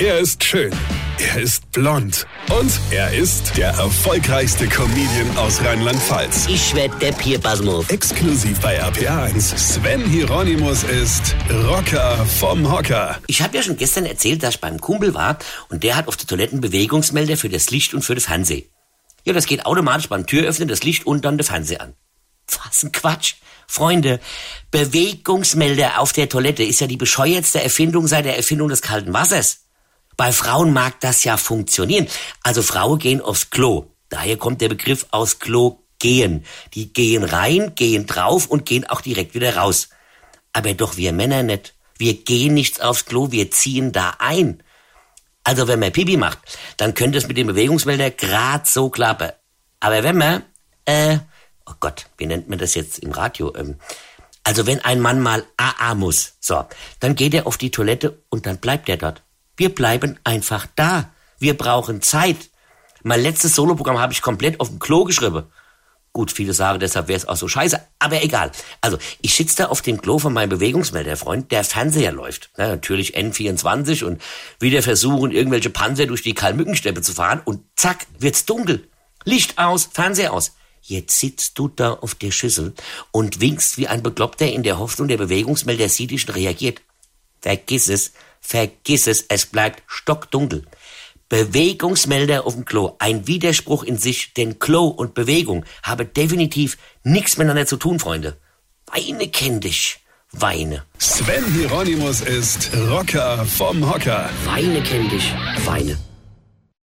Er ist schön. Er ist blond. Und er ist der erfolgreichste Comedian aus Rheinland-Pfalz. Ich werd der Pierpasmus. Exklusiv bei RPA1. Sven Hieronymus ist Rocker vom Hocker. Ich habe ja schon gestern erzählt, dass ich beim Kumpel war und der hat auf der Toilette einen Bewegungsmelder für das Licht und für das Fernsehen. Ja, das geht automatisch beim Türöffnen, das Licht und dann der Fernseher an. Was ein Quatsch. Freunde, Bewegungsmelder auf der Toilette ist ja die bescheuertste Erfindung seit der Erfindung des kalten Wassers. Bei Frauen mag das ja funktionieren. Also Frauen gehen aufs Klo. Daher kommt der Begriff aus Klo gehen. Die gehen rein, gehen drauf und gehen auch direkt wieder raus. Aber doch wir Männer nicht. Wir gehen nicht aufs Klo, wir ziehen da ein. Also wenn man Pipi macht, dann könnte es mit dem Bewegungsmelder grad so klappen. Aber wenn man, äh, oh Gott, wie nennt man das jetzt im Radio? Ähm, also wenn ein Mann mal AA muss, so, dann geht er auf die Toilette und dann bleibt er dort. Wir bleiben einfach da. Wir brauchen Zeit. Mein letztes Soloprogramm habe ich komplett auf dem Klo geschrieben. Gut, viele sagen, deshalb wäre es auch so scheiße, aber egal. Also, ich sitze da auf dem Klo von meinem Bewegungsmelderfreund, der Fernseher läuft. Na, natürlich N24 und wieder versuchen, irgendwelche Panzer durch die Kalmückensteppe zu fahren und zack, wird's dunkel. Licht aus, Fernseher aus. Jetzt sitzt du da auf der Schüssel und winkst wie ein Bekloppter in der Hoffnung, der Bewegungsmelder sieht dich und reagiert. Vergiss es, vergiss es, es bleibt stockdunkel. Bewegungsmelder auf dem Klo, ein Widerspruch in sich, denn Klo und Bewegung haben definitiv nichts miteinander zu tun, Freunde. Weine kenn dich, weine. Sven Hieronymus ist Rocker vom Hocker. Weine kenn dich, weine.